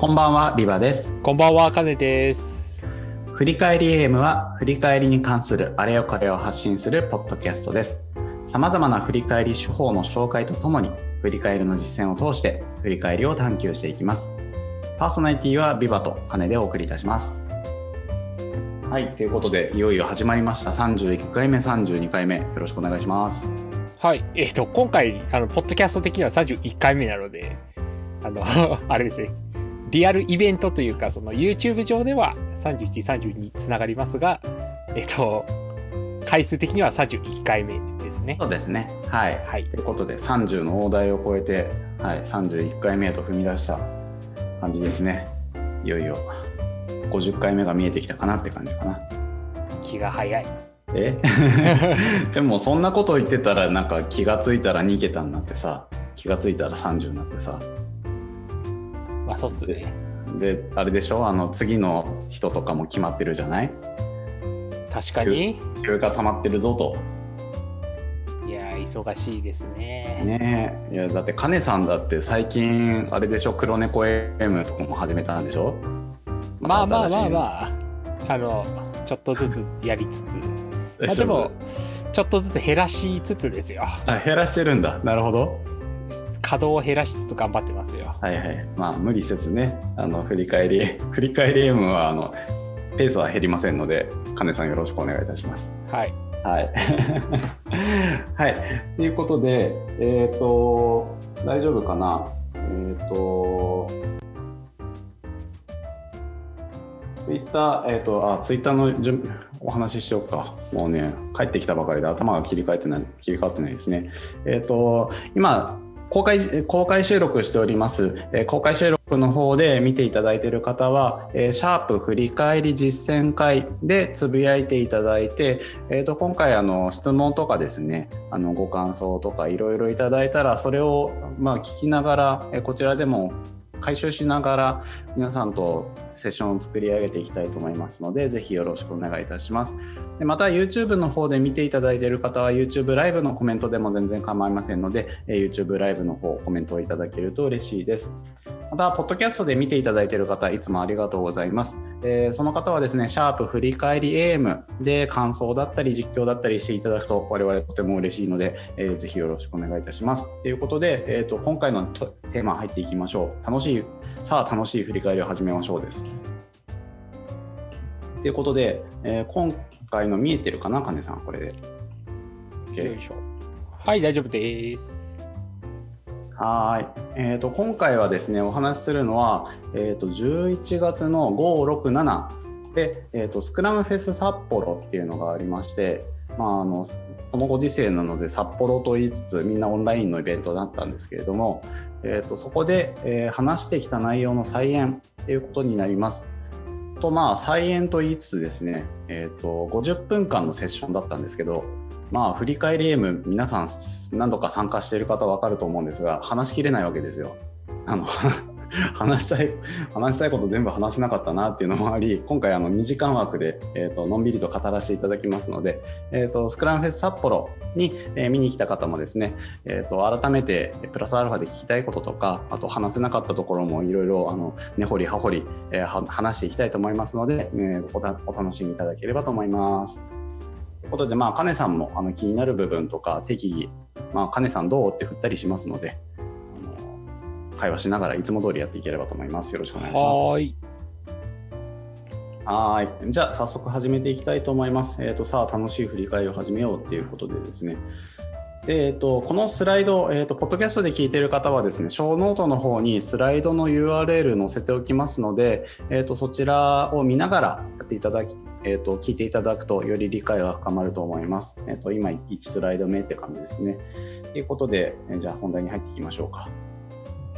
こんばんは、ビバです。こんばんは、かねです。振り返り AM は、振り返りに関するあれよこれを発信するポッドキャストです。様々な振り返り手法の紹介とともに、振り返りの実践を通して、振り返りを探求していきます。パーソナリティはビバとカネでお送りいたします。はい、ということで、いよいよ始まりました。31回目、32回目、よろしくお願いします。はい。えっ、と、今回、あの、ポッドキャスト的には31回目なので、あの、あれですね。リアルイベントというか、その YouTube 上では31、30につながりますが、えっ、と、回数的には31回目ですね。そうですね。はい。はい。ということで、30の大台を超えて、はい、31回目へと踏み出した感じですね。いよいよ50回目が見えてきたかなって感じかな。気が早い。え？でもそんなこと言ってたらなんか気がついたら2桁になってさ気がついたら30になってさまあ、そうっすね。であれでしょ？あの次の人とかも決まってるじゃない？確かに。休暇溜まってるぞと。いやー、忙しいですね。ねえ。いやだってカネさんだって最近あれでしょ？黒猫 M とかも始めたんでしょ？まあまあまああ。まあ、あの、ちょっとずつやりつつ、まあ、でも、ちょっとずつ減らしつつですよ。あ減らしてるんだ。なるほど稼働を減らしつつ頑張ってますよ。はいはいまあ無理せずねあの振り返り 振り返り M はあのペースは減りませんのでカネさんよろしくお願いいたしますはい。はい。はい。ということで、えっ、と、大丈夫かな？えっ、と、ツイッター、えっ、と、あ、ツイッターの順お話ししようか。もうね、帰ってきたばかりで頭が切り替えてない、切り替わってないですね。えっ、と、今、公開公開収録しております、え公開収録の方で見ていただいている方は、えシャープ振り返り実践会でつぶやいていただいて、えー、と今回あの質問とかですねあのご感想とかいろいろいただいたらそれをま聞きながら、えこちらでも回収しながら皆さんとセッションを作り上げていきたいと思いますのでぜひよろしくお願いいたします。でまた YouTube の方で見ていただいている方は YouTube ライブのコメントでも全然構いませんので、YouTube ライブの方コメントをいただけると嬉しいです。また、ポッドキャストで見ていただいている方、いつもありがとうございます。えーその方はですね、シャープ振り返り AM で感想だったり実況だったりしていただくと我々とても嬉しいので、えーぜひよろしくお願いいたします。ということで、えーと今回のテーマ入っていきましょう。楽しい、さあ楽しい振り返りを始めましょうです。ということで、えー今回の見えてるかな、金さん、これで。よいしょ。はい、大丈夫です。はーい、えー、と今回はですねお話しするのは、えー、と11月の567で、えー、とスクラムフェス札幌っていうのがありまして、まあ、あのこのご時世なので札幌と言いつつみんなオンラインのイベントだったんですけれども、えー、とそこで、えー話してきた内容の再演ということになります。とまあ再演と言いつつですね、えー、と50分間のセッションだったんですけどまあ振り返りゲーム皆さん何度か参加している方分かると思うんですが話しきれないわけですよ。あの 話したい話したいこと全部話せなかったなっていうのもあり今回あの2時間枠で、えー、とのんびりと語らせていただきますので、えー、とスクラムフェス札幌に、えー見に来た方もですね、えー、と改めてプラスアルファで聞きたいこととかあと話せなかったところもいろいろ根掘り葉掘り、えー話していきたいと思いますので、えーお楽しみいただければと思います。ということで、まあ、カネさんもあの気になる部分とか適宜、まあ、カネさんどうって振ったりしますので、会話しながらいつも通りやっていければと思います。よろしくお願いします。はーい。はーい。じゃあ、早速始めていきたいと思います。えっ、と、さあ、楽しい振り返りを始めようっていうことでですね。で、えっ、と、このスライド、えっ、と、ポッドキャストで聞いている方はですね、ショーノートの方にスライドの URL 載せておきますので、えっ、と、そちらを見ながらやっていただき、えっ、と、聞いていただくと、より理解が深まると思います。えっ、と、今、1スライド目って感じですね。ということで、えーじゃあ、本題に入っていきましょうか。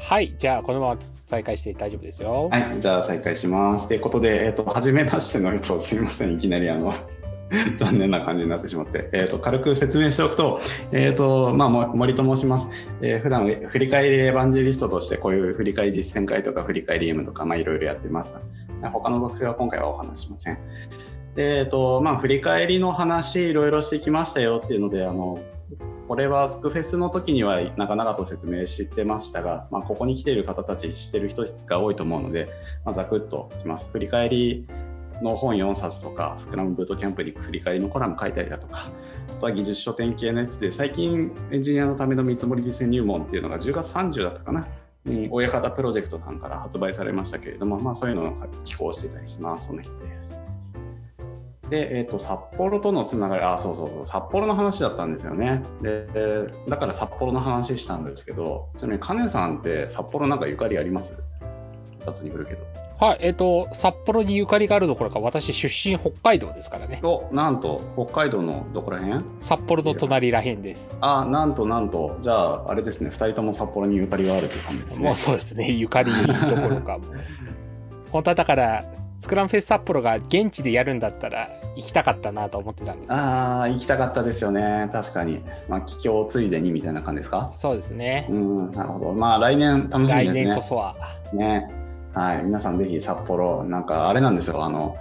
はい、じゃあ、このまま再開して大丈夫ですよ。はい、じゃあ再開します。ということで、えっ、と、初めましての人、すみません、いきなりあの、残念な感じになってしまって、えっ、と、軽く説明しておくと、えっ、と、まあ、森と申します。えー普段振り返りエヴァンジェリストとして、こういう振り返り実践会とか振り返り M とか、まあ、いろいろやってます。他の属性は今回はお話ししません。で、えっとまあ、振り返りの話いろいろしてきましたよっていうのであのこれはスクフェスの時には長々と説明してましたが、まあ、ここに来ている方たち知ってる人が多いと思うので、まあ、ざくっとします。振り返りの本4冊とか、スクラムブートキャンプに振り返りのコラム書いたりだとか、あとは技術書店系のやつで、最近エンジニアのための見積もり実践入門っていうのが10月30だったかな。親方プロジェクトさんから発売されましたけれども、まあ、そういうのを寄稿してたりします。その人です。で、えっ、ー、と、札幌とのつながり、あ、そうそうそう、札幌の話だったんですよね。で、だから札幌の話したんですけど、ちなみに、カネさんって札幌なんかゆかりあります？二つに振るけど。はい、えっ、ー、と、札幌にゆかりがあるどころか、私出身北海道ですからね。お、なんと、北海道のどこら辺？札幌の隣らへんです。あ、なんとなんと、じゃあ、あれですね、二人とも札幌にゆかりがあるという感じですね。もうそうですね、ゆかりどころかも。本当はだから、スクラムフェス札幌が現地でやるんだったら、行きたかったなと思ってたんですああ、行きたかったですよね。確かに。まあ、帰郷ついでにみたいな感じですか？そうですね。うん、なるほど。まあ、来年楽しみですね。来年こそは。ね。はい、皆さんぜひ札幌、なんかあれなんですよ、あの、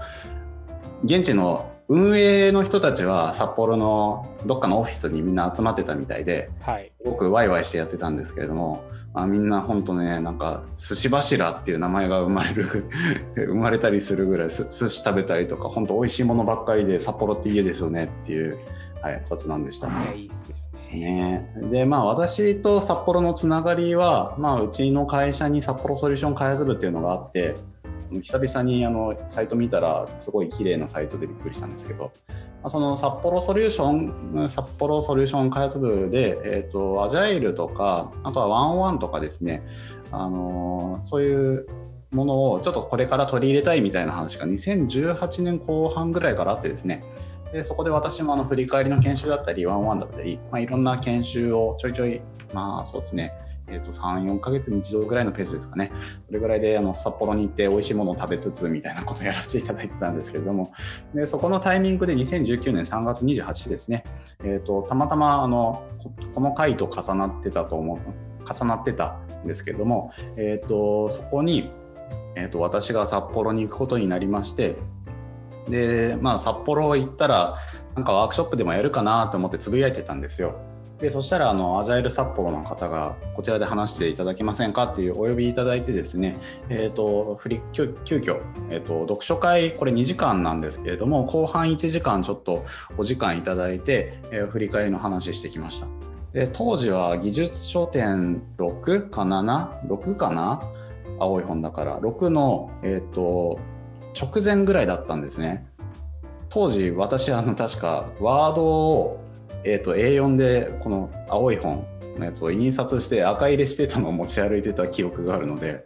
現地の運営の人たちは札幌のどっかのオフィスにみんな集まってたみたいで、はい、すごくワイワイしてやってたんですけれども、まあ、みんな本当ねなんか寿司柱っていう名前が生まれる 生まれたりするぐらい寿司食べたりとか本当美味しいものばっかりで札幌って家ですよねっていう、はい、雑談でした。いいいっすよね、でまあ私と札幌のつながりは、まあ、うちの会社に札幌ソリューション開発部っていうのがあって久々にあのサイト見たらすごい綺麗なサイトでびっくりしたんですけど、まあ、その札幌ソリューション札幌ソリューション開発部で、えーと、アジャイルとかあとはワンワンとかですね、あのー、そういうものをちょっとこれから取り入れたいみたいな話が2018年後半ぐらいからあってですね。でそこで私もあの振り返りの研修だったり、ワンワンだったり、まあ、いろんな研修をちょいちょい、まあそうですね、えー、と3、4ヶ月に一度ぐらいのペースですかね、それぐらいであの札幌に行って美味しいものを食べつつみたいなことをやらせていただいてたんですけれども、でそこのタイミングで2019年3月28日ですね、えー、とたまたまあのこの回と重なってたと思う、重なってたんですけれども、えー、とそこに、えー、と私が札幌に行くことになりまして、で、まあ、札幌行ったら、なんかワークショップでもやるかなと思ってつぶやいてたんですよ。でそしたらあのアジャイル札幌の方がこちらで話していただけませんか？っていうお呼びいただいてですね、えーと、振り急急遽、えーと、読書会これ2時間なんですけれども後半1時間ちょっとお時間いただいて、えー、振り返りの話してきました。で当時は技術書店6か76かな？青い本だから6の、えーと直前ぐらいだったんですね。当時私あの確かワードを、えーと、A4 でこの青い本のやつを印刷して赤入れしてたのを持ち歩いてた記憶があるので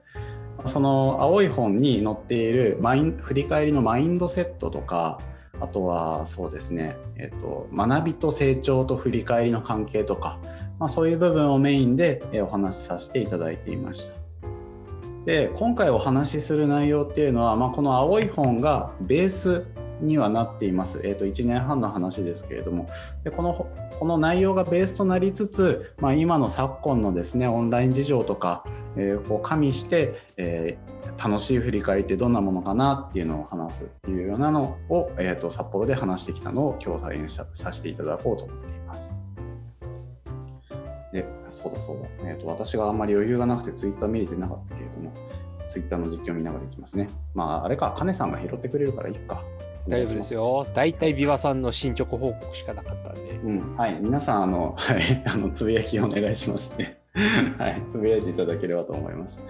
その青い本に載っているマイン振り返りのマインドセットとかあとはそうですね、えーと、学びと成長と振り返りの関係とか、まあ、そういう部分をメインでお話しさせていただいていました。で今回お話しする内容っていうのは、まあ、この青い本がベースにはなっています、えー、と1年半の話ですけれどもでこのこの内容がベースとなりつつ、まあ、今の昨今のですねオンライン事情とか、えー、こう加味して、えー、楽しい振り返りってどんなものかなっていうのを話すっていうようなのを、えー、と札幌で話してきたのを今日再現させていただこうと思っています。で、そうだそうだ。えっ、ー、と、私があんまり余裕がなくてツイッター見れてなかったけれども、ツイッターの実況見ながらいきますね。まあ、あれか、カネさんが拾ってくれるからいいか。大丈夫ですよ。大体、ビワさんの進捗報告しかなかったんで。うん、はい。皆さん、あの、はい、あの、つぶやきお願いしますね。はい。つぶやいていただければと思います。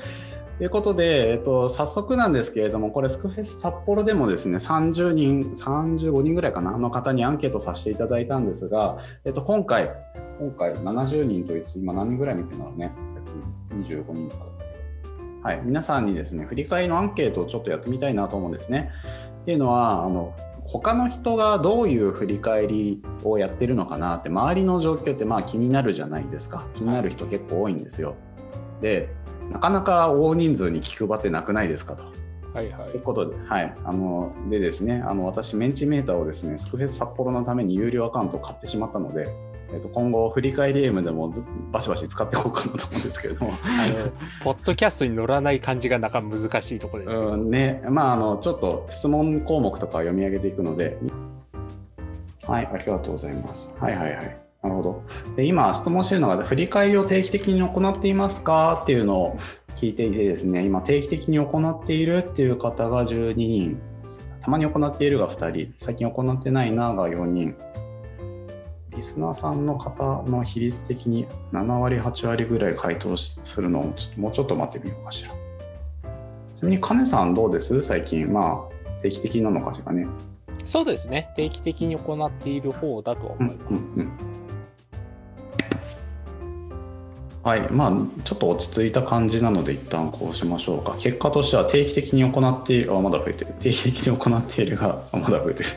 ということで、えっと、早速なんですけれども、これ、スクフェス札幌でもですね、30人、35人ぐらいかな、の方にアンケートさせていただいたんですが、えっと、今回、今回70人といつ、今何人ぐらい見てるのね、25人とか、はい、皆さんにですね、振り返りのアンケートをちょっとやってみたいなと思うんですね。っていうのは、あの他の人がどういう振り返りをやってるのかなって周りの状況ってまあ気になるじゃないですか。気になる人結構多いんですよ。でなかなか大人数に気配ってなくないですかと。はいはい、ということで,、はい、あのでですねあの私メンチメーターをですねスクフェス札幌のために有料アカウントを買ってしまったのでえー、と今後振り返り M でもずバシバシ使っていこうかなと思うんですけれど。もあのポッドキャストに乗らない感じがなかなか難しいところですけど、うんねまああのちょっと質問項目とか読み上げていくので。はいありがとうございます。はいはいはい。なるほど。で今質問しているのが振り返りを定期的に行っていますかっていうのを聞いていてですね。今定期的に行っているっていう方が12人。たまに行っているが2人。最近行ってないなが4人リスナーさんの方の比率的に7割、8割ぐらい回答するのをもうちょっと待ってみようかしら。ちなみに、カネさんどうです？最近。まあ、定期的なのかしらね。そうですね。定期的に行っている方だと思います。うんうんはい、まあ、ちょっと落ち着いた感じなので、一旦こうしましょうか。結果としては定期的に行っている、あ、まだ増えてる。定期的に行っているが、まだ増えてる。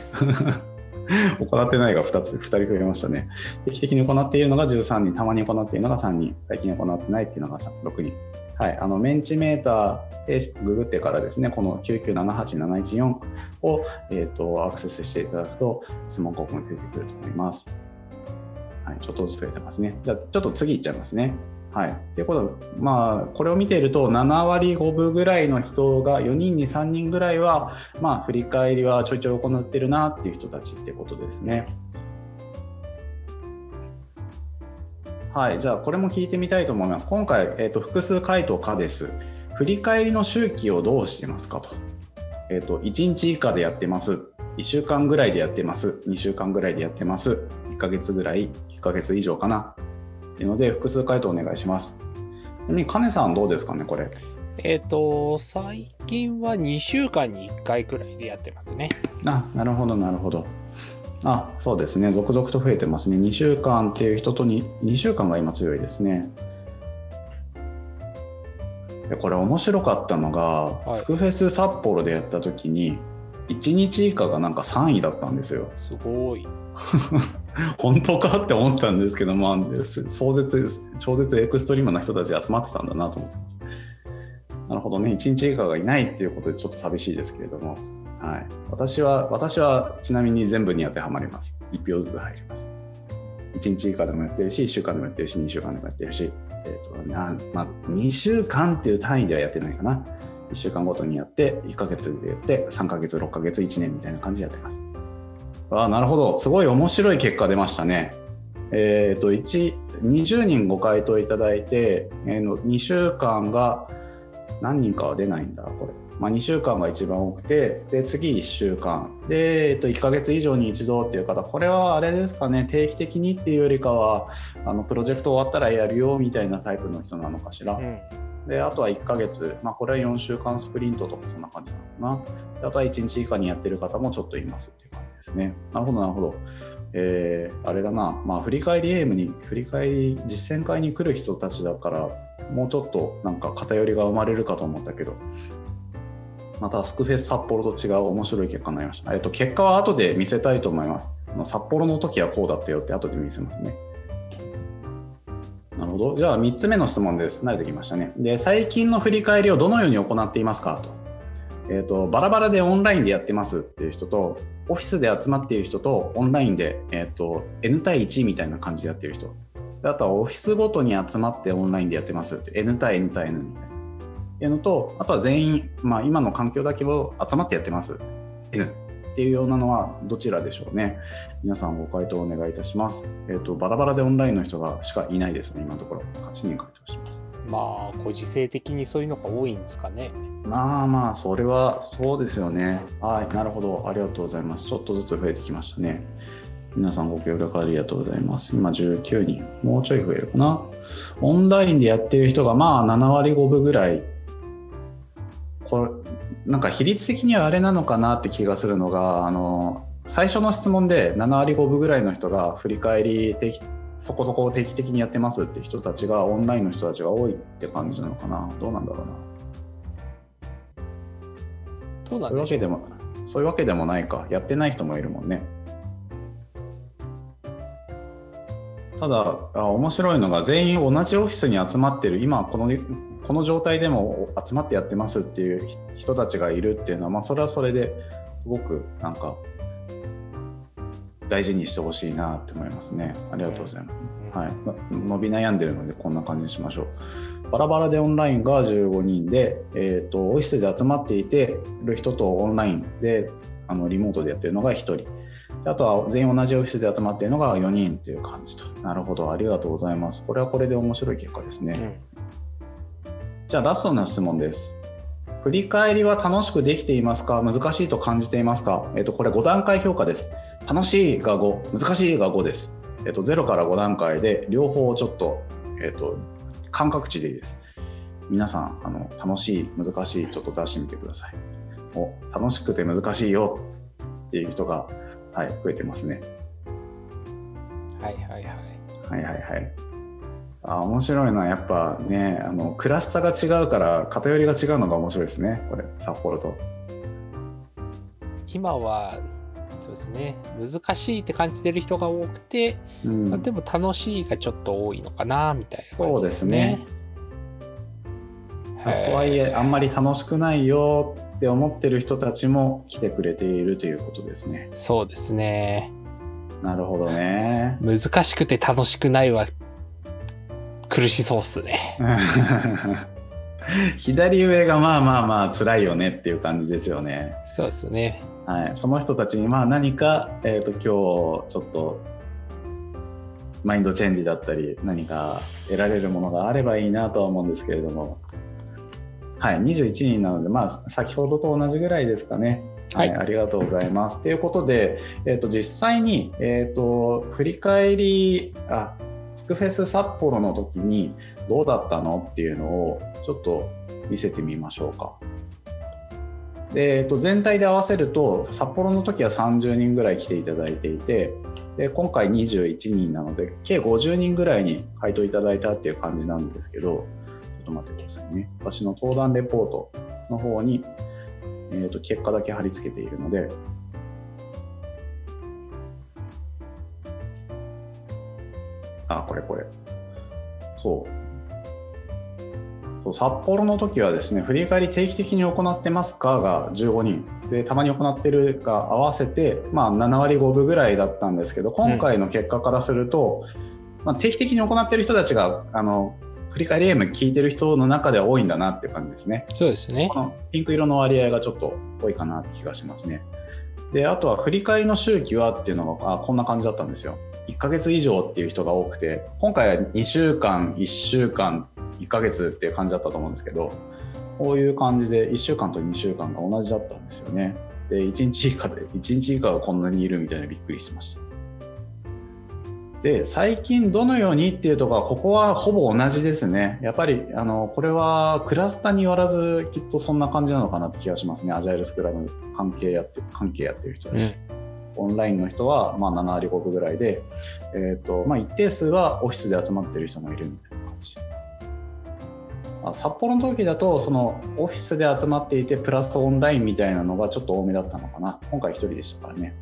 行ってないが2つ、2人増えましたね。定期的に行っているのが13人、たまに行っているのが3人、最近行ってないっていうのが6人。はい、あのメンチメーターでググってからですね、この9978714を、えーと、アクセスしていただくと、質問項目が出てくると思います。はい、ちょっとずつ増えてますね。じゃあ、ちょっと次いっちゃいますね。はい、ということまあ、これを見ていると7割5分ぐらいの人が4人に3人ぐらいは、まあ、振り返りはちょいちょい行ってるなっていう人たちってことですね。はい、じゃあこれも聞いてみたいと思います。今回、えーと、複数回答可です。振り返りの周期をどうしてますかと。えっ、ー、と、1日以下でやってます。1週間ぐらいでやってます。2週間ぐらいでやってます。1ヶ月ぐらい、1ヶ月以上かな。っていうので、複数回答お願いします。ちなみに、金さんどうですかね、これ。えっ、ー、と、最近は2週間に1回くらいでやってますね。あ、なるほど、なるほど。あ、そうですね。続々と増えてますね。2週間っていう人とに、2週間が今強いですね。でこれ面白かったのが、はい、スクフェス札幌でやった時に1日以下がなんか3位だったんですよ。すごい。本当かって思ったんですけど、まあ、壮絶、超絶エクストリームな人たち集まってたんだなと思ってます。なるほどね、1日以下がいないっていうことでちょっと寂しいですけれども、はい、私は、私はちなみに全部に当てはまります。1票ずつ入ります。1日以下でもやってるし、1週間でもやってるし、2週間でもやってるし、えーとなまあ、2週間っていう単位ではやってないかな。1週間ごとにやって、1ヶ月でやって、3ヶ月、6ヶ月、1年みたいな感じでやってます。あなるほど。すごい面白い結果出ましたね。えっ、ー、と、1、20人ご回答いただいて、えー、の2週間が何人かは出ないんだ、これ。まあ、2週間が一番多くて、で、次1週間。で、えっと、1ヶ月以上に一度っていう方、これはあれですかね、定期的にっていうよりかは、あの、プロジェクト終わったらやるよみたいなタイプの人なのかしら。うんで、あとは1ヶ月、まあ、これは4週間スプリントとかそんな感じなのかな。であとは1日以下にやってる方もちょっといますっていう感じですね。なるほど、なるほど。えー、あれだな、まあ、振り返りエイムに、振り返り実践会に来る人たちだから、もうちょっとなんか偏りが生まれるかと思ったけど、またスクフェス札幌と違う面白い結果になりました。えっと、結果は後で見せたいと思います。札幌の時はこうだったよって後で見せますね。なるほど。じゃあ3つ目の質問です。慣れてきましたね。で、最近の振り返りをどのように行っていますかと。えっ、ー、と、バラバラでオンラインでやってますっていう人と、オフィスで集まっている人と、オンラインで、えっ、ー、と、N 対1みたいな感じでやってる人。あとはオフィスごとに集まってオンラインでやってますって、N 対 N 対 N みたいな。っていうのと、あとは全員、まあ、今の環境だけを集まってやってます。N っていうようなのはどちらでしょうね。皆さんご回答お願いいたします。えっ、ー、と、バラバラでオンラインの人がしかいないですね、今のところ。8人回答します。まあ、ご時世的にそういうのが多いんですかね。まあまあ、それはそうですよね。はい、なるほど。ありがとうございます。ちょっとずつ増えてきましたね。皆さんご協力ありがとうございます。今19人。もうちょい増えるかな。オンラインでやってる人がまあ7割5分ぐらい。これ、なんか比率的にはあれなのかなって気がするのが、あの、最初の質問で7割5分ぐらいの人が振り返り定期そこそこ定期的にやってますって人たちがオンラインの人たちが多いって感じなのかな。どうなんだろうな。そう。そういうわけでもそういうわけでもないか。やってない人もいるもんね。ただあ面白いのが全員同じオフィスに集まってる。今このこの状態でも集まってやってますっていう人たちがいるっていうのは、まあ、それはそれですごくなんか大事にしてほしいなって思いますね。ありがとうございます。はい、伸び悩んでるのでこんな感じにしましょう。バラバラでオンラインが15人で、えーと、オフィスで集まっていてる人とオンラインであのリモートでやってるのが1人。あとは全員同じオフィスで集まっているのが4人っていう感じと。なるほど、ありがとうございます。これはこれで面白い結果ですね。うん、じゃあラストの質問です。振り返りは楽しくできていますか？難しいと感じていますか？えっ、と、これ5段階評価です。楽しいが5、難しいが5です。えっ、と、0から5段階で両方ちょっと、えっ、と、感覚値でいいです。皆さん、あの楽しい、難しい、ちょっと出してみてください。お楽しくて難しいよっていう人がはい、増えてますね。はいはいはい。はいはいはい。あ面白いのはやっぱねあのクラスターが違うから偏りが違うのが面白いですねこれ札幌と。今はそうですね難しいって感じてる人が多くて、うん、まあ、でも楽しいがちょっと多いのかなみたいな感じですね。そうですねとはいえあんまり楽しくないよって思ってる人たちも来てくれているということですね。そうですね。なるほどね。難しくて楽しくないは苦しそうっすね。左上がまあまあまあ辛いよねっていう感じですよね。そうですね。はい、その人たちにまあ何か、えーと、今日ちょっとマインドチェンジだったり何か得られるものがあればいいなとは思うんですけれどもはい、21人なので、まあ、先ほどと同じぐらいですかね。はい、はい、ありがとうございます。ということで、えーと、実際に、えーと、振り返りあスクフェス札幌の時にどうだったのっていうのをちょっと見せてみましょうか。でえー、と全体で合わせると札幌の時は30人ぐらい来ていただいていてで今回21人なので計50人ぐらいに回答いただいたっていう感じなんですけどちょっと待ってくださいね。私の登壇レポートの方に、えーと、結果だけ貼り付けているので、あ、これこれ。そう。そう札幌の時はですね、振り返り定期的に行ってますかが15人。で、たまに行ってるが合わせて、まあ7割5分ぐらいだったんですけど、今回の結果からすると、うん、まあ、定期的に行ってる人たちが、あの、振り返りゲーム聞いてる人の中では多いんだなっていう感じですね。そうですね。このピンク色の割合がちょっと多いかなって気がしますね。で、あとは振り返りの周期はっていうのがあこんな感じだったんですよ。1ヶ月以上っていう人が多くて、今回は2週間、1週間、1ヶ月っていう感じだったと思うんですけど、こういう感じで1週間と2週間が同じだったんですよね。で、1日以下で、1日以下がこんなにいるみたいなびっくりしました。で最近どのようにっていうところはここはほぼ同じですねやっぱりあのこれはクラスターによらずきっとそんな感じなのかなって気がしますねアジャイルスクラム関係やって関係やってる人たち、うん、オンラインの人はまあ7割5分ぐらいで、えーとまあ、一定数はオフィスで集まってる人もいるみたいな感じ。札幌の時だとそのオフィスで集まっていてプラスオンラインみたいなのがちょっと多めだったのかな。今回1人でしたからね。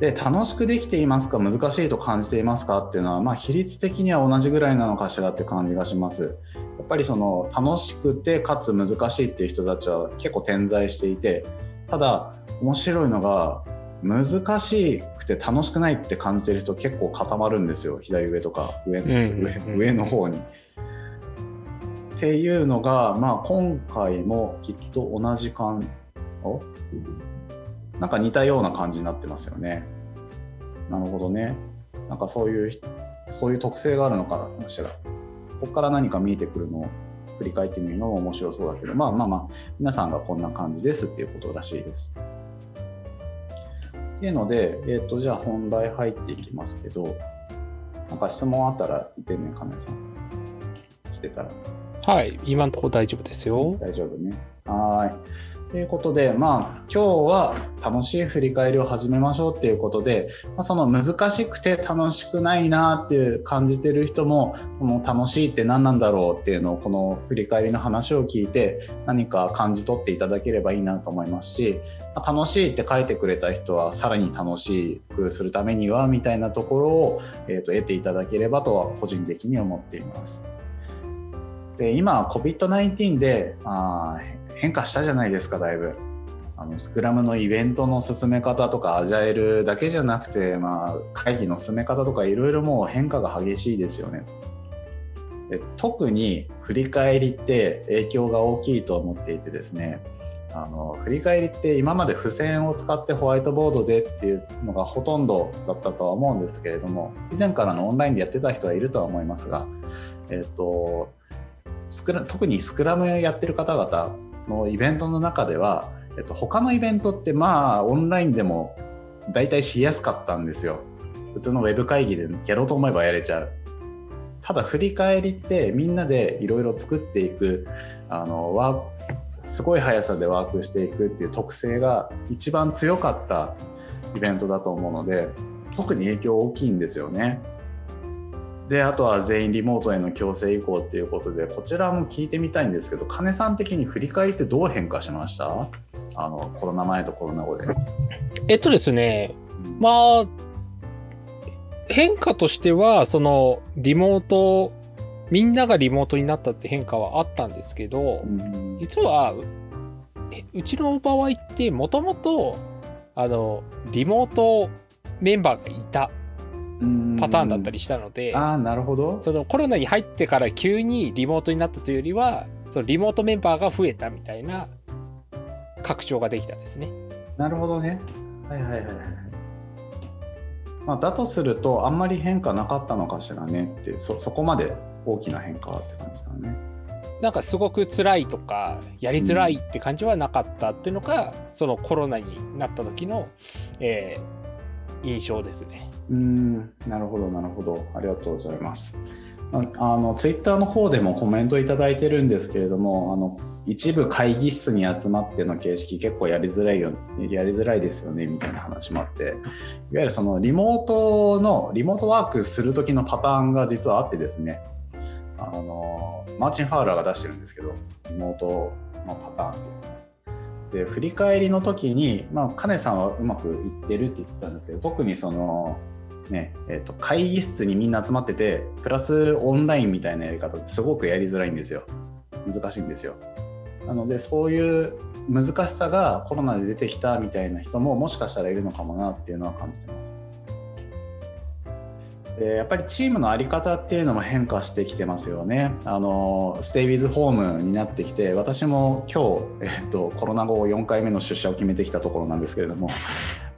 で楽しくできていますか？難しいと感じていますか？っていうのは、まあ、比率的には同じぐらいなのかしらって感じがします。やっぱりその楽しくてかつ難しいっていう人たちは結構点在していてただ面白いのが難しくて楽しくないって感じてる人結構固まるんですよ左上とか上,、上の方に。っていうのが、まあ、今回もきっと同じ感おなんか似たような感じになってますよね。なるほどね。なんかそういう、そういう特性があるのかしら。ここから何か見えてくるのを振り返ってみるのも面白そうだけど、まあまあまあ、皆さんがこんな感じですっていうことらしいです。っていうので、えっ、ー、と、じゃあ本題入っていきますけど、なんか質問あったら言ってね、亀さん。来てたら。はい、今のところ大丈夫ですよ。大丈夫ね。はい。ということで、まあ、今日は楽しい振り返りを始めましょうっていうことで、まあ、その難しくて楽しくないなっていう感じてる人も、この楽しいって何なんだろうっていうのをこの振り返りの話を聞いて何か感じ取っていただければいいなと思いますし、まあ、楽しいって書いてくれた人はさらに楽しくするためにはみたいなところを、えー、と得ていただければとは個人的に思っています。で今 COVID-19 であ変化したじゃないですかだいぶあのスクラムのイベントの進め方とかアジャイルだけじゃなくて、まあ、会議の進め方とかいろいろもう変化が激しいですよね。で特に振り返りって影響が大きいと思っていてですねあの振り返りって今まで付箋を使ってホワイトボードでっていうのがほとんどだったとは思うんですけれども以前からのオンラインでやってた人はいるとは思いますが、えっと、スクラ特にスクラムやってる方々のイベントの中ではえっと、他のイベントってまあオンラインでも大体しやすかったんですよ普通のウェブ会議でやろうと思えばやれちゃうただ振り返りってみんなでいろいろ作っていくあのワすごい速さでワークしていくっていう特性が一番強かったイベントだと思うので特に影響大きいんですよね。であとは全員リモートへの強制移行っていうことでこちらも聞いてみたいんですけど金さん的に振り返りってどう変化しました？あのコロナ前とコロナ後で。えっとですね、まあ、変化としては、その、リモート、みんながリモートになったって変化はあったんですけど、うん、実は、うちの場合って、もともと、あの、リモートメンバーがいたパターンだったりしたので、あなるほどそのコロナに入ってから急にリモートになったというよりは、そのリモートメンバーが増えたみたいな拡張ができたんですね。なるほどね。はいはいはいはい。まあ、だとするとあんまり変化なかったのかしらねってそそこまで大きな変化はって感じだね。なんかすごく辛いとかやりづらいって感じはなかったっていうのが、うん、そのコロナになった時の、えー、印象ですね。うんなるほどなるほど。ありがとうございます。あのツイッターの方でもコメントいただいてるんですけれどもあの一部会議室に集まっての形式結構やりづらいよやりづらいですよねみたいな話もあって。いわゆるそのリモートのリモートワークする時のパターンが実はあってですね。あのマーチン・ファウラーが出してるんですけどリモートのパターンってで振り返りの時に、まあ、カネさんはうまくいってるって言ったんですけど特にそのねえーと、会議室にみんな集まっててプラスオンラインみたいなやり方ってすごくやりづらいんですよ。難しいんですよ。なのでそういう難しさがコロナで出てきたみたいな人ももしかしたらいるのかもなっていうのは感じてます。でやっぱりチームの在り方っていうのも変化してきてますよね。あのステイウィズホームになってきて私も今日、えっと、コロナ後4回目の出社を決めてきたところなんですけれども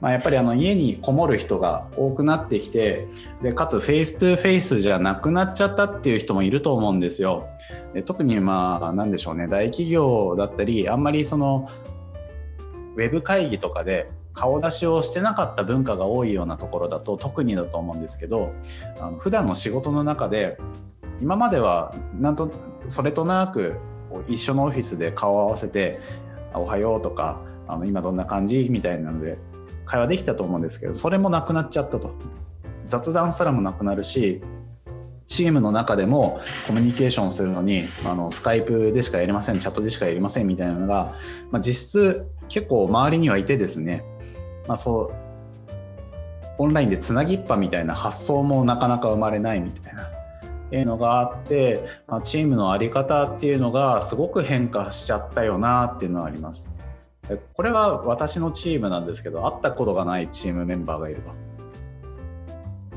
まあ、やっぱりあの家にこもる人が多くなってきてでかつフェイス2フェイスじゃなくなっちゃったっていう人もいると思うんですよ。で特にまあ何でしょうね大企業だったりあんまりそのウェブ会議とかで顔出しをしてなかった文化が多いようなところだと特にだと思うんですけどあの普段の仕事の中で今まではなんとそれとなく一緒のオフィスで顔を合わせて「おはよう」とか「あの今どんな感じ?」みたいなので会話できたと思うんですけどそれもなくなっちゃったと雑談すらもなくなるしチームの中でもコミュニケーションするのにあのスカイプでしかやりませんチャットでしかやりませんみたいなのが、まあ、実質結構周りにはいてですね、まあ、そうオンラインでつなぎっぱみたいな発想もなかなか生まれないみたいな。いうのがあって、まあ、チームの在り方っていうのがすごく変化しちゃったよなっていうのはあります。これは私のチームなんですけど会ったことがないチームメンバーがいると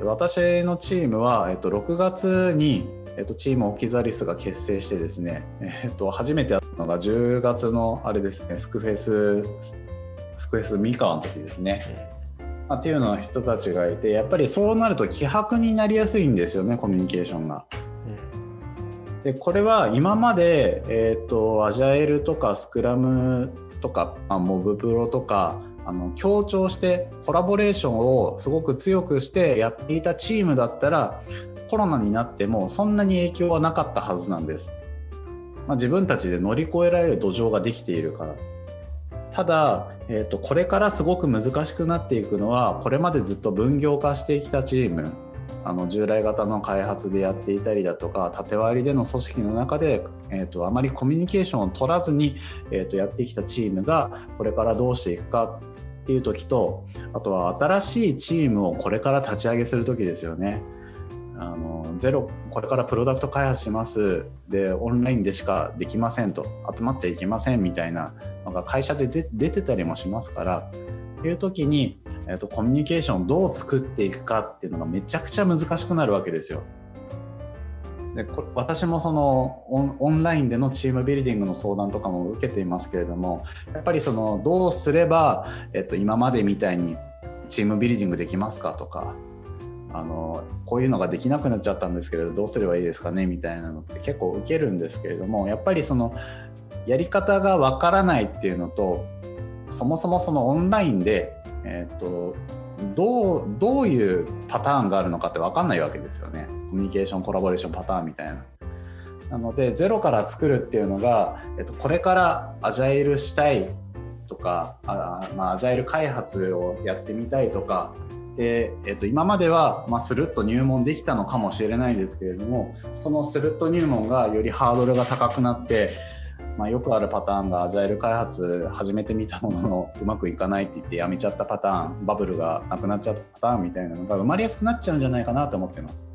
私のチームは、えっと、6月に、えっと、チームオキザリスが結成してですね、えっと、初めて会ったのが10月のあれですねスクフェススクフェス三河の時ですね、まあ、っていうような人たちがいてやっぱりそうなると希薄になりやすいんですよねコミュニケーションが。でこれは今まで、えーとアジャイルとかスクラムとか、まあ、モブプロとかあの強調してコラボレーションをすごく強くしてやっていたチームだったらコロナになってもそんなに影響はなかったはずなんです。まあ、自分たちで乗り越えられる土壌ができているから。ただ、えー、とこれからすごく難しくなっていくのはこれまでずっと分業化してきたチームあの従来型の開発でやっていたりだとか縦割りでの組織の中で、えーと、あまりコミュニケーションを取らずに、えーと、やってきたチームがこれからどうしていくかっていう時とあとは新しいチームをこれから立ち上げする時ですよね。あのゼロこれからプロダクト開発しますでオンラインでしかできませんと集まっちゃいけませんみたいなのが会社で出てたりもしますからという時に、えーと、コミュニケーションをどう作っていくかっていうのがめちゃくちゃ難しくなるわけですよ。でこ私もそのオンラインでのチームビルディングの相談とかも受けていますけれどもやっぱりそのどうすれば、えっと、今までみたいにチームビルディングできますかとかあのこういうのができなくなっちゃったんですけれどどうすればいいですかねみたいなのって結構受けるんですけれどもやっぱりそのやり方がわからないっていうのとそもそもそのオンラインで、えーと、どうどういうパターンがあるのかって分かんないわけですよねコミュニケーションコラボレーションパターンみたいな。なのでゼロから作るっていうのが、えっと、これからアジャイルしたいとかあ、まあ、アジャイル開発をやってみたいとかで、えっと、今までは、まあ、スルッと入門できたのかもしれないですけれどもそのスルッと入門がよりハードルが高くなってまあ、よくあるパターンがアジャイル開発始めてみたもののうまくいかないって言ってやめちゃったパターンバブルがなくなっちゃったパターンみたいなのが生まれやすくなっちゃうんじゃないかなと思ってます。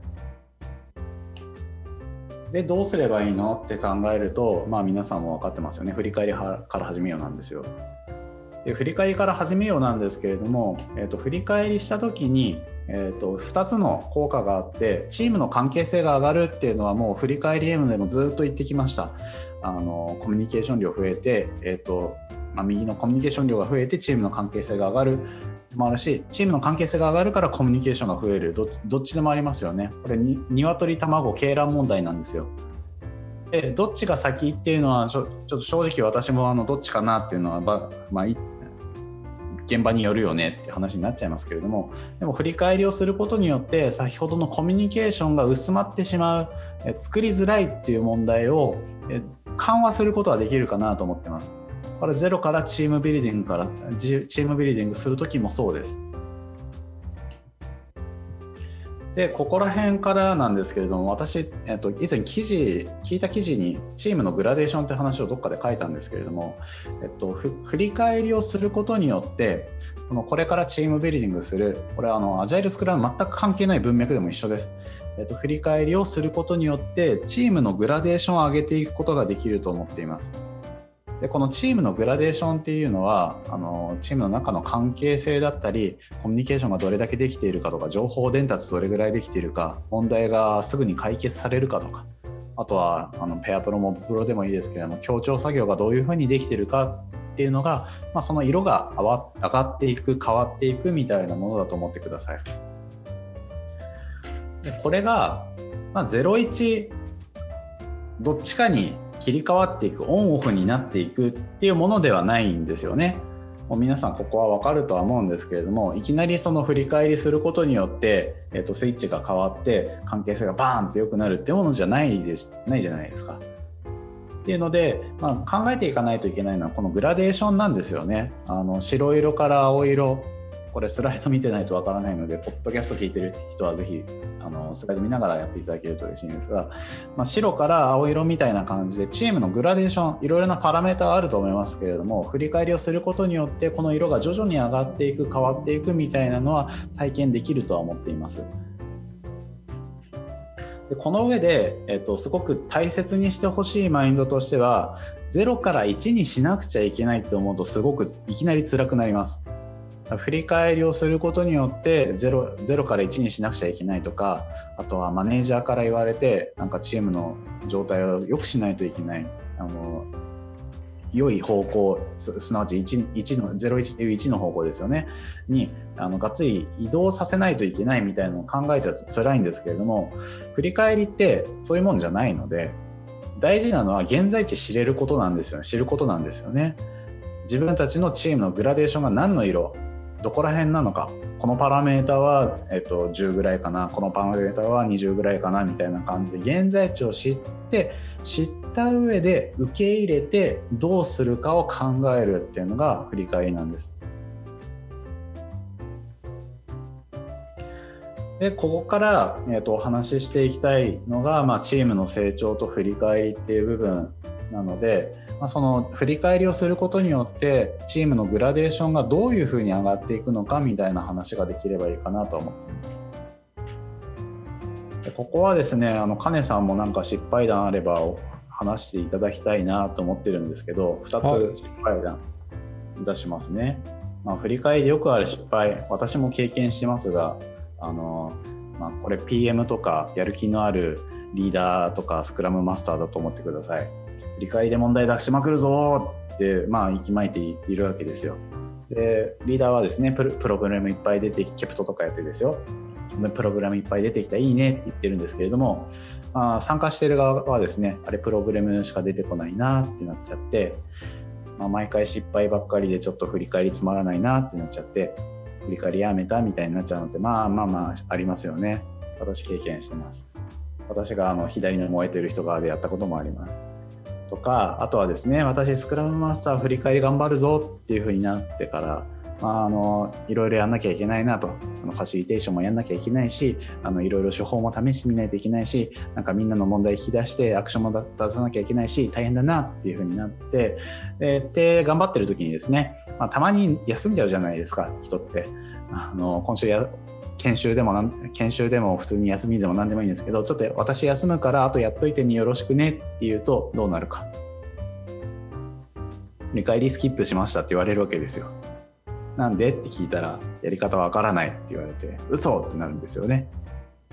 でどうすればいいのって考えると、まあ、皆さんも分かってますよね振り返りから始めようなんですよ。で振り返りから始めようなんですけれども、えーと、振り返りした時に、えーと、と2つの効果があってチームの関係性が上がるっていうのはもう振り返り M でもずっと言ってきました。あのコミュニケーション量増えて、えーとまあ、右のコミュニケーション量が増えてチームの関係性が上がるもあるしチームの関係性が上がるからコミュニケーションが増える。どっちでもありますよね。これに鶏卵鶏卵問題なんですよ。でどっちが先っていうのはちょっと正直私もあのどっちかなっていうのは、まあ、現場によるよねって話になっちゃいますけれどもでも振り返りをすることによって先ほどのコミュニケーションが薄まってしまう作りづらいっていう問題を緩和することはできるかなと思ってます。これゼロからチームビルディングからチームビルディングする時もそうです。でここら辺からなんですけれども私、えっと、以前記事聞いた記事にチームのグラデーションって話をどっかで書いたんですけれども、えっと、振り返りをすることによってこのこれからチームビルディングするこれはあのアジャイルスクラム全く関係ない文脈でも一緒です、えっと、振り返りをすることによってチームのグラデーションを上げていくことができると思っています。でこのチームのグラデーションっていうのはあのチームの中の関係性だったりコミュニケーションがどれだけできているかとか情報伝達どれぐらいできているか問題がすぐに解決されるかとかあとはあのペアプロもプロでもいいですけれども協調作業がどういうふうにできているかっていうのが、まあ、その色が上がっていく変わっていくみたいなものだと思ってください。でこれが、まあ、01どっちかに切り替わっていくオンオフになっていくっていうものではないんですよね。もう皆さんここは分かるとは思うんですけれどもいきなりその振り返りすることによって、えー、とスイッチが変わって関係性がバーンって良くなるってものじゃないでないじゃないですか。っていうので、まあ、考えていかないといけないのはこのグラデーションなんですよね。あの白色から青色これスライド見てないとわからないので、ポッドキャスト聞いてる人はぜひあのスライド見ながらやっていただけると嬉しいんですが、まあ、白から青色みたいな感じでチームのグラデーションいろいろなパラメータがあると思いますけれども振り返りをすることによってこの色が徐々に上がっていく変わっていくみたいなのは体験できるとは思っています。でこの上で、えっと、すごく大切にしてほしいマインドとしては0から1にしなくちゃいけないと思うとすごくいきなり辛くなります。振り返りをすることによって0 0から1にしなくちゃいけないとかあとはマネージャーから言われてなんかチームの状態を良くしないといけない。あの良い方向すなわち 1, 1の01の方向ですよね。にあのがっつり移動させないといけないみたいなのを考えちゃうと辛いんですけれども振り返りってそういうもんじゃないので大事なのは現在地知れることなんですよね。知ることなんですよね。自分たちのチームのグラデーションが何の色どこら辺なのかこのパラメータは、えっと、10ぐらいかなこのパラメータは20ぐらいかなみたいな感じで現在地を知って知った上で受け入れてどうするかを考えるっていうのが振り返りなんです。でここから、えーと、お話ししていきたいのが、まあ、チームの成長と振り返りっていう部分なので、まあ、その振り返りをすることによってチームのグラデーションがどういうふうに上がっていくのかみたいな話ができればいいかなと思っています。ここはですねあの金さんもなんか失敗談あれば話していただきたいなと思ってるんですけど2つ失敗談出しますね。まあ、振り返りでよくある失敗私も経験してますがあの、まあ、これ PM とかやる気のあるリーダーとかスクラムマスターだと思ってください。振りで問題出しまくるぞ。って、まあ、息巻いているわけですよ。でリーダーはですねプログラムいっぱい出てキャプトとかやってですよ。プログラムいっぱい出てきたいいね。って言ってるんですけれども、まあ、参加してる側はですねあれプログラムしか出てこないな。ってなっちゃって、まあ、毎回失敗ばっかりでちょっと振り返りつまらないな。ってなっちゃって振り返りやめたみたいになっちゃうのってまあまあまあありますよね。私経験してます。私があの左の燃えてる人側でやったこともあります。とかあとはですね私スクラムマスター振り返り頑張るぞっていう風になってからまあ、あのいろいろやんなきゃいけないなと。あのファシリテーションもやんなきゃいけないしあのいろいろ処方も試してみないといけないしなんかみんなの問題引き出してアクションも出さなきゃいけないし大変だなっていう風になってで頑張ってる時にですね、まあ、たまに休んじゃうじゃないですか人って。あの今週や研修でも研修でも普通に休みでも何でもいいんですけどちょっと私休むからあとやっといてによろしくねっていうとどうなるか。見返りスキップしましたって言われるわけですよ。なんでって聞いたらやり方わからないって言われて嘘ってなるんですよね。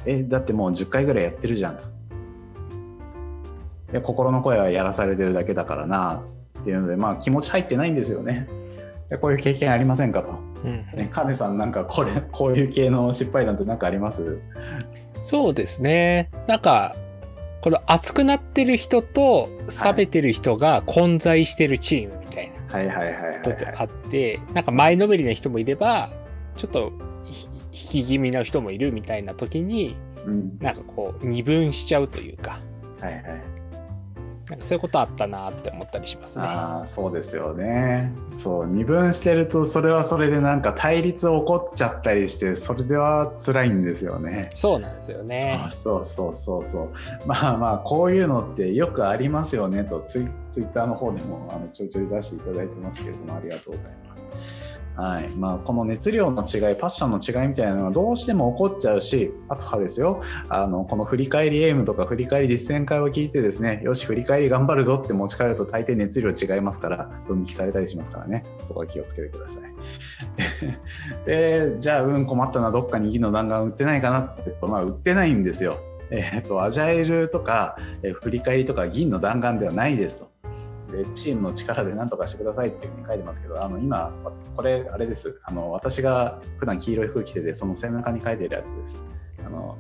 えだってもう10回ぐらいやってるじゃんと。いや心の声はやらされてるだけだからなっていうのでまあ気持ち入ってないんですよね。こういう経験ありませんか？と、うん、カネさんなんかこれ こういう系の失敗談って何かあります？そうですね。なんかこの熱くなってる人と冷めてる人が混在してるチームみたいな。はいはいはい、人ってあって、なんか前のめりな人もいれば、ちょっと引き気味な人もいるみたいな時に、うん、なんかこう二分しちゃうというか、はいはい、なんかそういうことあったなって思ったりしますね。あそうですよね。そう二分してるとそれはそれでなんか対立起こっちゃったりしてそれでは辛いんですよね。そうなんですよね。そうそうそうそうまあまあこういうのってよくありますよねとツイツイッターの方でもあのちょいちょい出していただいてますけれどもありがとうございます。はい。まあ、この熱量の違いパッションの違いみたいなのはどうしても起こっちゃうしあとはですよあのこの振り返りエイムとか振り返り実践会を聞いてですねよし振り返り頑張るぞって持ち帰ると大抵熱量違いますからドン引きされたりしますからね。そこは気をつけてください。でじゃあうん困ったなどっかに銀の弾丸売ってないかなってまあ売ってないんですよ。えっ、とアジャイルとか、えー、振り返りとか銀の弾丸ではないですと。でチームの力で何とかしてくださいっていうふうに書いてますけどあの今これあれです。あの私が普段黄色い服着ててその背中に書いてるやつです。あの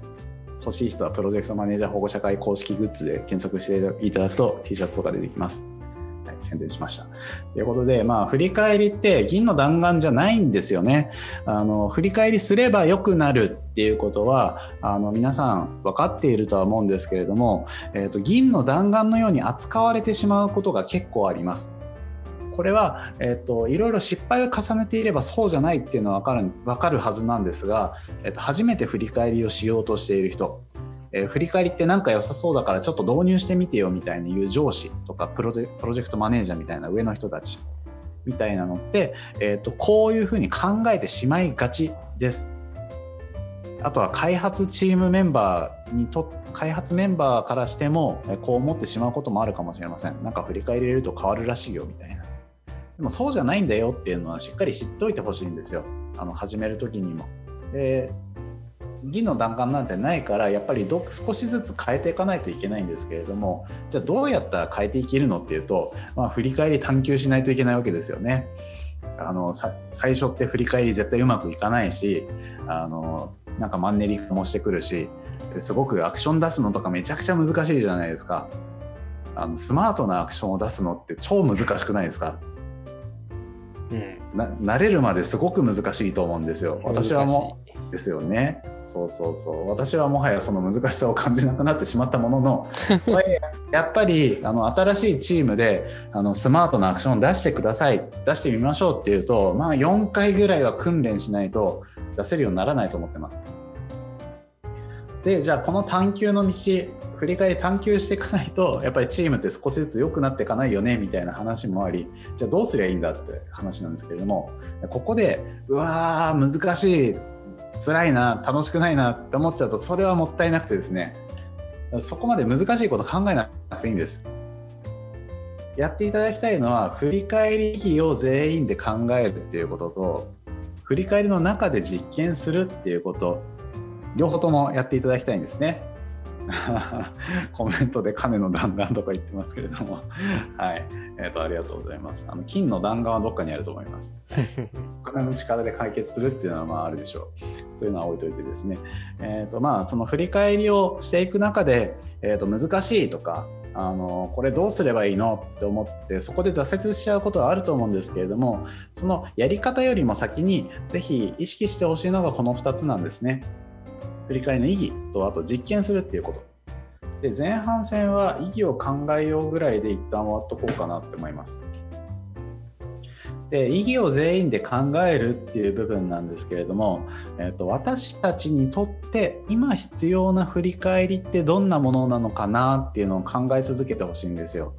欲しい人はプロジェクトマネージャー保護者会公式グッズで検索していただくと T シャツとか出てきます。はい、宣伝しました。ということで、まあ、振り返りって銀の弾丸じゃないんですよね。あの振り返りすれば良くなるっていうことはあの皆さん分かっているとは思うんですけれども、えーと、銀の弾丸のように扱われてしまうことが結構あります。これは、えーと、いろいろ失敗を重ねていればそうじゃないっていうのは分かる分かるはずなんですが、えーと初めて振り返りをしようとしている人えー、振り返りってなんか良さそうだからちょっと導入してみてよみたいに言う上司とかプロジェクトマネージャーみたいな上の人たちみたいなのって、えーと、こういうふうに考えてしまいがちです。あとは開発チームメンバーにと開発メンバーからしてもこう思ってしまうこともあるかもしれません。なんか振り返りれると変わるらしいよみたいな。でもそうじゃないんだよっていうのはしっかり知っておいてほしいんですよ。あの始める時にも。で銀の弾丸なんてないからやっぱり少しずつ変えていかないといけないんですけれどもじゃあどうやったら変えていけるのっていうと、まあ、振り返り探求しないといけないわけですよね。あの最初って振り返り絶対うまくいかないしあのなんかマンネリもしてくるしすごくアクション出すのとかめちゃくちゃ難しいじゃないですか。あのスマートなアクションを出すのって超難しくないですか、うん、な慣れるまですごく難しいと思うんですよ。私はもうですよね。そうそうそう。私はもはやその難しさを感じなくなってしまったものの やっぱりあの新しいチームであのスマートなアクションを出してください。出してみましょうっていうとまあ4回ぐらいは訓練しないと出せるようにならないと思ってます。でじゃあこの探求の道振り返り探求していかないとやっぱりチームって少しずつ良くなっていかないよねみたいな話もありじゃあどうすりゃいいんだって話なんですけれどもここでうわー難しい辛いな楽しくないなって思っちゃうとそれはもったいなくてですね。そこまで難しいこと考えなくていいんです。やっていただきたいのは振り返り費を全員で考えるっていうことと振り返りの中で実験するっていうこと両方ともやっていただきたいんですね。コメントで金の弾丸とか言ってますけれども。はい、えーと、ありがとうございます。あの金の弾丸はどっかにあると思います。お 金の力で解決するっていうのはまああるでしょう。というのは置いといてですね。えっ、ー、とまあその振り返りをしていく中で、えー、と難しいとかあのこれどうすればいいのって思ってそこで挫折しちゃうことはあると思うんですけれどもそのやり方よりも先にぜひ意識してほしいのがこの2つなんですね。振り返りの意義とあと実験するっていうこと。で前半戦は意義を考えようぐらいで一旦終わっとこうかなって思います。で意義を全員で考えるっていう部分なんですけれども、えーと、私たちにとって今必要な振り返りってどんなものなのかなっていうのを考え続けてほしいんですよ。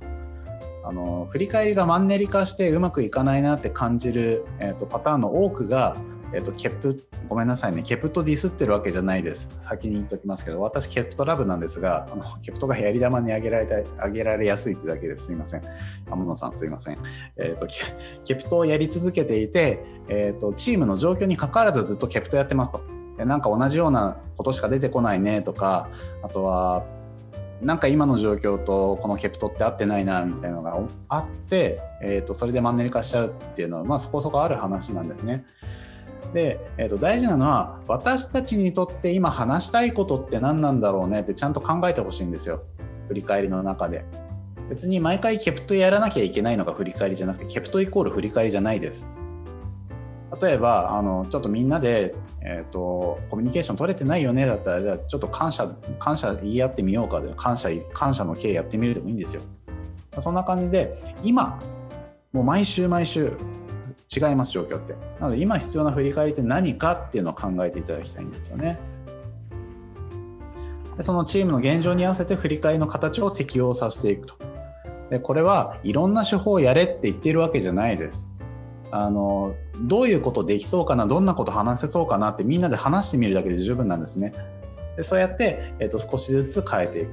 あの振り返りがマンネリ化してうまくいかないなって感じる、えーと、パターンの多くが、えーとケプごめんなさいね、ケプトディスってるわけじゃないです。先に言っておきますけど、私、ケプト love なんですが、あのケプトがやり玉に上げられた上げられやすいってだけです。すいません。天野さん、すいません。えーと、ケプトをやり続けていて、えーと、チームの状況にかかわらずずっとケプトやってますと。でなんか同じようなことしか出てこないねとか、あとは、なんか今の状況とこのケプトって合ってないなみたいなのがあって、えーとそれでマンネリ化しちゃうっていうのは、まあ、そこそこある話なんですね。で、えー、と大事なのは私たちにとって今話したいことって何なんだろうねってちゃんと考えてほしいんですよ。振り返りの中で。別に毎回ケプトやらなきゃいけないのが振り返りじゃなくてケプトイコール振り返りじゃないです。例えばあのちょっとみんなで、えーと、コミュニケーション取れてないよねだったらじゃあちょっと感謝感謝言い合ってみようかで感謝感謝の経やってみるでもいいんですよ。そんな感じで今もう毎週毎週違います状況って。なので今必要な振り返りって何かっていうのを考えていただきたいんですよね。でそのチームの現状に合わせて振り返りの形を適用させていくと。でこれはいろんな手法をやれって言ってるわけじゃないです。あのどういうことできそうかなどんなこと話せそうかなってみんなで話してみるだけで十分なんですね。でそうやって、えーと少しずつ変えていく。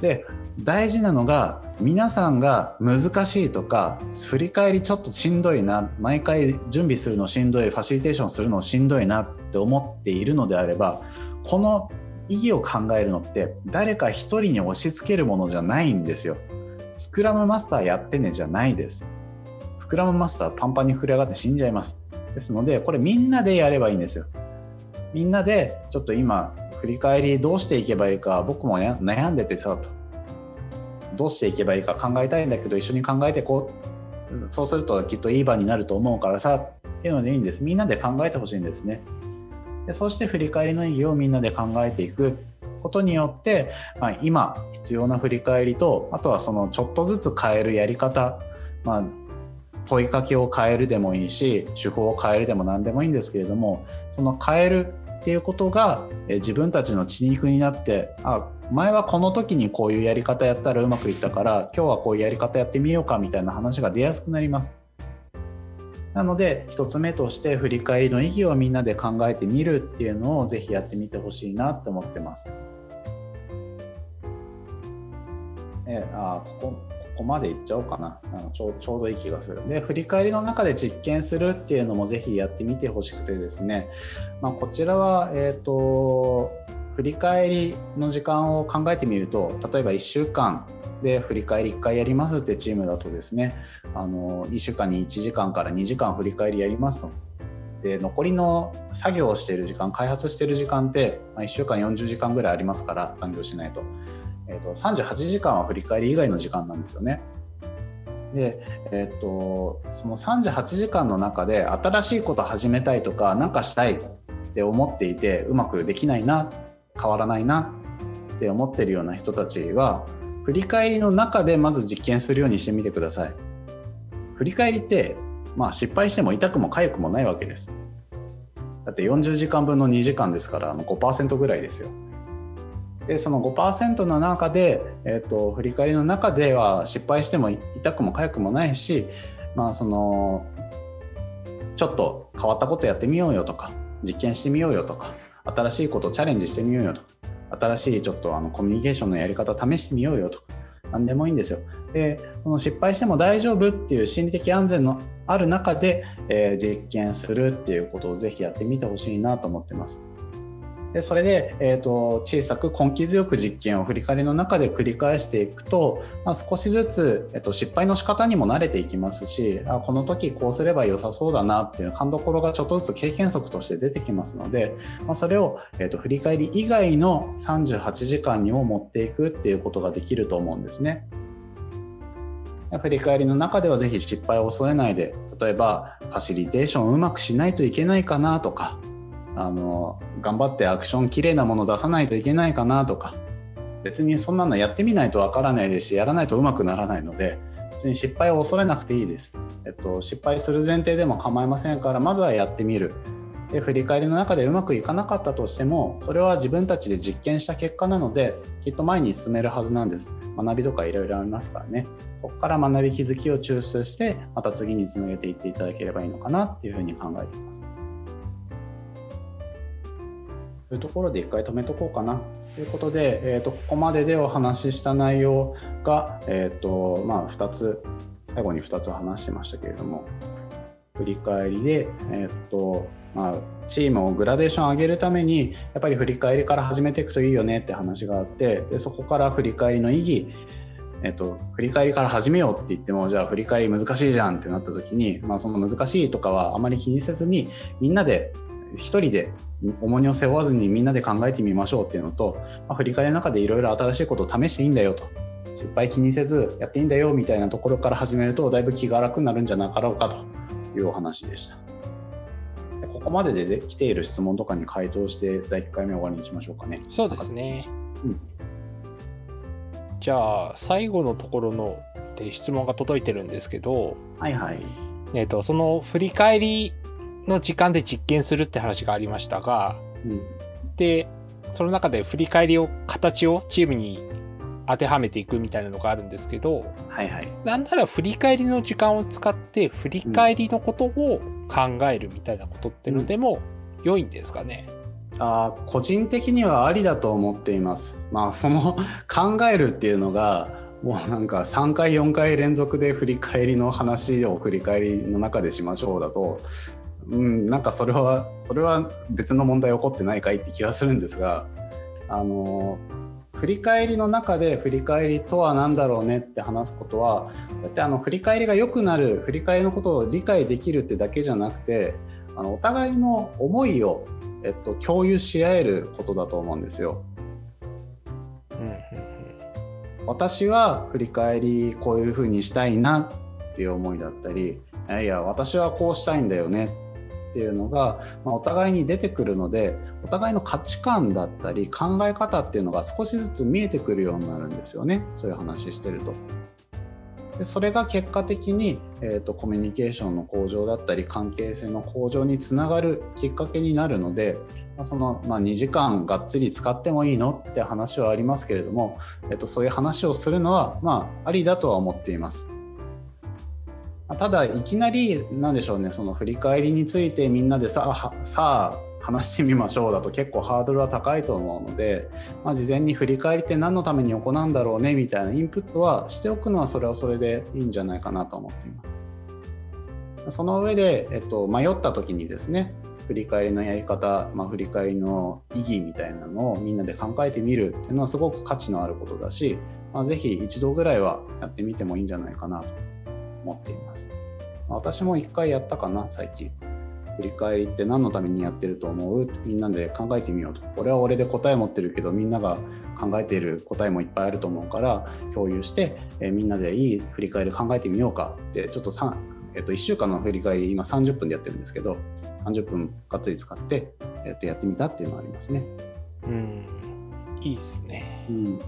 で大事なのが皆さんが難しいとか振り返りちょっとしんどいな毎回準備するのしんどいファシリテーションするのしんどいなって思っているのであればこの意義を考えるのって誰か一人に押し付けるものじゃないんですよ。スクラムマスターやってねじゃないです。スクラムマスターパンパンに膨れ上がって死んじゃいます。ですのでこれみんなでやればいいんですよ。みんなでちょっと今振り返りどうしていけばいいか僕も悩んでてさとどうしていけばいいか考えたいんだけど一緒に考えてこうそうするときっといい場になると思うからさっていうのでいいんです。みんなで考えてほしいんですね。でそして振り返りの意義をみんなで考えていく。ことによって、まあ、今必要な振り返りとあとはそのちょっとずつ変えるやり方、まあ、問いかけを変えるでもいいし手法を変えるでも何でもいいんですけれどもその変えるっていうことが自分たちの血肉になってあ前はこの時にこういうやり方やったらうまくいったから今日はこういうやり方やってみようかみたいな話が出やすくなります。なので1つ目として振り返りの意義をみんなで考えてみるっていうのをぜひやってみてほしいなって思ってます。えあここここまでいっちゃおうかなあのちょちょうどいい気がするで振り返りの中で実験するっていうのもぜひやってみてほしくてですね、まあ、こちらは、えーと振り返りの時間を考えてみると例えば1週間で振り返り1回やりますってチームだとですねあの1週間に1時間から2時間振り返りやりますとで残りの作業をしている時間開発している時間って、まあ、1週間40時間ぐらいありますから残業しないと,、えーと、38時間は振り返り以外の時間なんですよね。で、えーとその38時間の中で新しいこと始めたいとか何かしたいって思っていてうまくできないな変わらないなって思ってるような人たちは振り返りの中でまず実験するようにしてみてください。振り返りってまあ失敗しても痛くも痒くもないわけです。だって40時間分の2時間ですから5%ぐらいですよ。でその5%の中で、えーと、振り返りの中では失敗しても痛くも痒くもないしまあそのちょっと変わったことやってみようよとか実験してみようよとか新しいことをチャレンジしてみようよと新しいちょっとあのコミュニケーションのやり方試してみようよとか何でもいいんですよ。でその失敗しても大丈夫っていう心理的安全のある中で、えー、実験するっていうことをぜひやってみてほしいなと思ってます。でそれで、えーと、小さく根気強く実験を振り返りの中で繰り返していくと、まあ、少しずつ、えーと、失敗の仕方にも慣れていきますしあこの時こうすれば良さそうだなっていう勘どころがちょっとずつ経験則として出てきますので、まあ、それを、えーと振り返り以外の38時間にも持っていくっていうことができると思うんですね。振り返りの中ではぜひ失敗を恐れないで例えばファシリテーションをうまくしないといけないかなとかあの頑張ってアクション綺麗なもの出さないといけないかなとか別にそんなのやってみないとわからないですしやらないとうまくならないので別に失敗を恐れなくていいです、えっと、失敗する前提でも構いませんからまずはやってみる。で振り返りの中でうまくいかなかったとしてもそれは自分たちで実験した結果なのできっと前に進めるはずなんです。学びとかいろいろありますからね。ここから学び気づきを抽出してまた次につなげていっていただければいいのかなっていうふうに考えています。というところで一回止めとこうかな。ということで、えーと、ここまででお話しした内容が、えーとまあ、2つ最後に2つ話してましたけれども振り返りで、えーとまあ、チームをグラデーション上げるためにやっぱり振り返りから始めていくといいよねって話があってでそこから振り返りの意義えっと、振り返りから始めようって言ってもじゃあ振り返り難しいじゃんってなった時に、まあ、その難しいとかはあまり気にせずにみんなで一人で重荷を背負わずにみんなで考えてみましょうっていうのと、まあ、振り返りの中でいろいろ新しいことを試していいんだよと。失敗気にせずやっていいんだよみたいなところから始めるとだいぶ気が楽になるんじゃなかろうかというお話でした。ここまでで来ている質問とかに回答して第1回目終わりにしましょうかね。そうですね、うん、じゃあ最後のところので質問が届いてるんですけどはいはい。えっ、とその振り返りの時間で実験するって話がありましたが、うん、でその中で振り返りを形をチームに当てはめていくみたいなのがあるんですけど、はいはい、なんなら振り返りの時間を使って振り返りのことを考えるみたいなことってのでも良いんですかね、うん、あ個人的にはありだと思っています。まあその 考えるっていうのがもうなんか3回4回連続で振り返りの話を振り返りの中でしましょうだとうん、なんかそれはそれは別の問題起こってないかいって気がするんですがあの振り返りの中で振り返りとは何だろうねって話すことはこうやってあの振り返りが良くなる振り返りのことを理解できるってだけじゃなくてあのお互いの思いを、えっと、共有し合えることだと思うんですよ。私は振り返りこういうふうにしたいなっていう思いだったりいや私はこうしたいんだよねっていうのが、まあ、お互いに出てくるのでお互いの価値観だったり考え方っていうのが少しずつ見えてくるようになるんですよねそういう話してると。でそれが結果的に、えーと、コミュニケーションの向上だったり関係性の向上につながるきっかけになるので、まあ、その、まあ、2時間がっつり使ってもいいのって話はありますけれども、えーとそういう話をするのは、まあ、ありだとは思っています。ただいきなりなんでしょうねその振り返りについてみんなでさあさあ話してみましょうだと結構ハードルは高いと思うので、まあ、事前に振り返りって何のために行うんだろうねみたいなインプットはしておくのはそれはそれでいいんじゃないかなと思っています。その上で、えっと、迷った時にですね振り返りのやり方、まあ、振り返りの意義みたいなのをみんなで考えてみるっていうのはすごく価値のあることだし、まあ、ぜひ一度ぐらいはやってみてもいいんじゃないかなと思っています。私も一回やったかな、最近。振り返りって何のためにやってると思う？みんなで考えてみようと。俺は俺で答え持ってるけど、みんなが考えている答えもいっぱいあると思うから共有して、えー、みんなでいい振り返り考えてみようかってちょっとえっと、1週間の振り返り今30分でやってるんですけど30分がっつり使って、えっと、やってみたっていうのがありますね。うんいいっすね。うん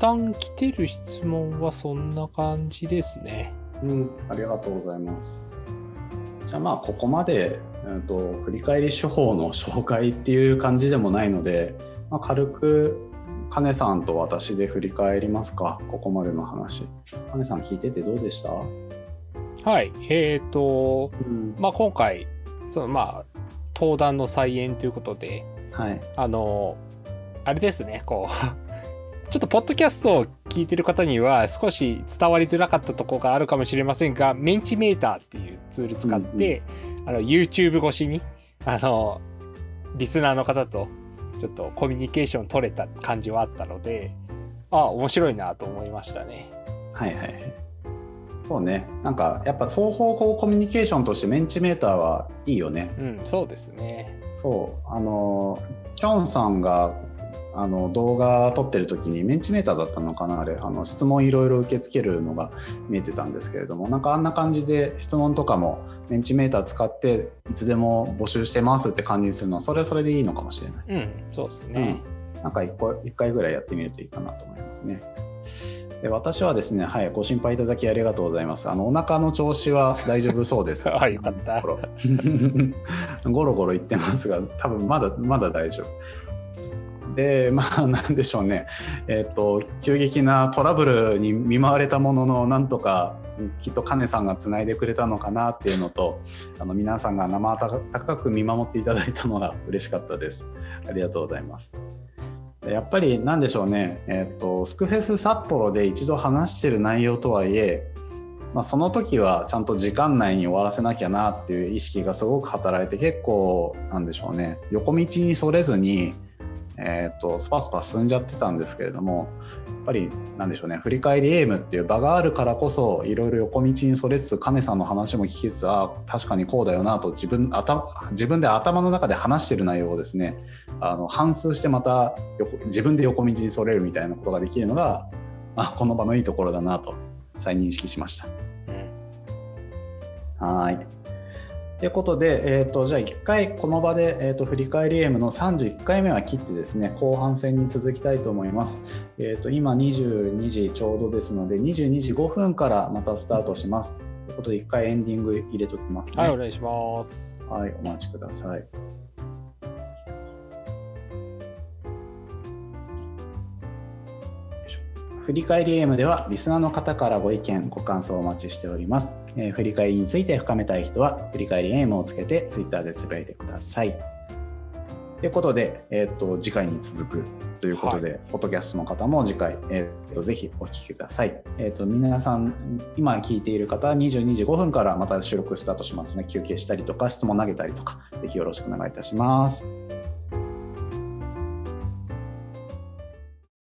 旦来てる質問はそんな感じですね。うん、ありがとうございます。じゃあまあここまで、うんと、振り返り手法の紹介っていう感じでもないので、まあ、軽くカネさんと私で振り返りますか、ここまでの話。カネさん聞いててどうでした？はい。えっ、と、うん、まあ、今回、そのまあ、登壇の再演ということで、はい。あの、あれですね、こう、ちょっとポッドキャストを聞いてる方には少し伝わりづらかったところがあるかもしれませんが、メンチメーターっていうツール使って、あの YouTube 越しに、あの、リスナーの方とちょっとコミュニケーション取れた感じはあったので、ああ、面白いなと思いましたね。はいはいはい。そうね。なんか、やっぱ双方向コミュニケーションとしてメンチメーターはいいよね。うん、そうですね。そう。あの、きょんさんが、あの動画撮ってる時にメンチメーターだったのかなあれあの質問いろいろ受け付けるのが見えてたんですけれどもなんかあんな感じで質問とかもメンチメーター使っていつでも募集してますって感じにするのはそれはそれでいいのかもしれない。うん、そうですね。うん、なんか一個一回ぐらいやってみるといいかなと思いますね。で私はですね、はい、ご心配いただきありがとうございます。あのお腹の調子は大丈夫そうです。あよかった ゴロゴロ言ってますが、多分まだまだ大丈夫。で、まあ、なんでしょうね、えっ、と、急激なトラブルに見舞われたものの、なんとか、きっとカネさんがつないでくれたのかなっていうのと、あの皆さんが生温かく見守っていただいたのが嬉しかったです。ありがとうございます。やっぱりなんでしょうね、えっ、と、スクフェス札幌で一度話してる内容とはいえ、まあ、その時はちゃんと時間内に終わらせなきゃなっていう意識がすごく働いて結構なんでしょうね横道にそれずに、えー、とスパスパ進んじゃってたんですけれどもやっぱりなんでしょうね振り返りエイムっていう場があるからこそいろいろ横道にそれつつ亀さんの話も聞きつつあ確かにこうだよなと自分頭自分で頭の中で話してる内容をですねあの反芻してまた横自分で横道にそれるみたいなことができるのが、あ、この場のいいところだなと再認識しました。うんはい。ということで、えー、とじゃあ1回この場で、えー、と振り返り M の31回目は切ってですね後半戦に続きたいと思います。えー、と今22時ちょうどですので22時5分からまたスタートします。ということで1回エンディング入れときますね。はい、お願いします。はい、お待ちください。振り返り AM ではリスナーの方からご意見、ご感想をお待ちしております。えー振り返りについて深めたい人は、振り返り AM をつけて Twitter でつぶやいてください。ということで、えー、と次回に続くということで、ポッドキャストの方も次回、えー、とぜひお聞きください。えー、と皆さん、今聞いている方は22時5分からまた収録スタートしますので、休憩したりとか、質問投げたりとか、ぜひよろしくお願いいたします。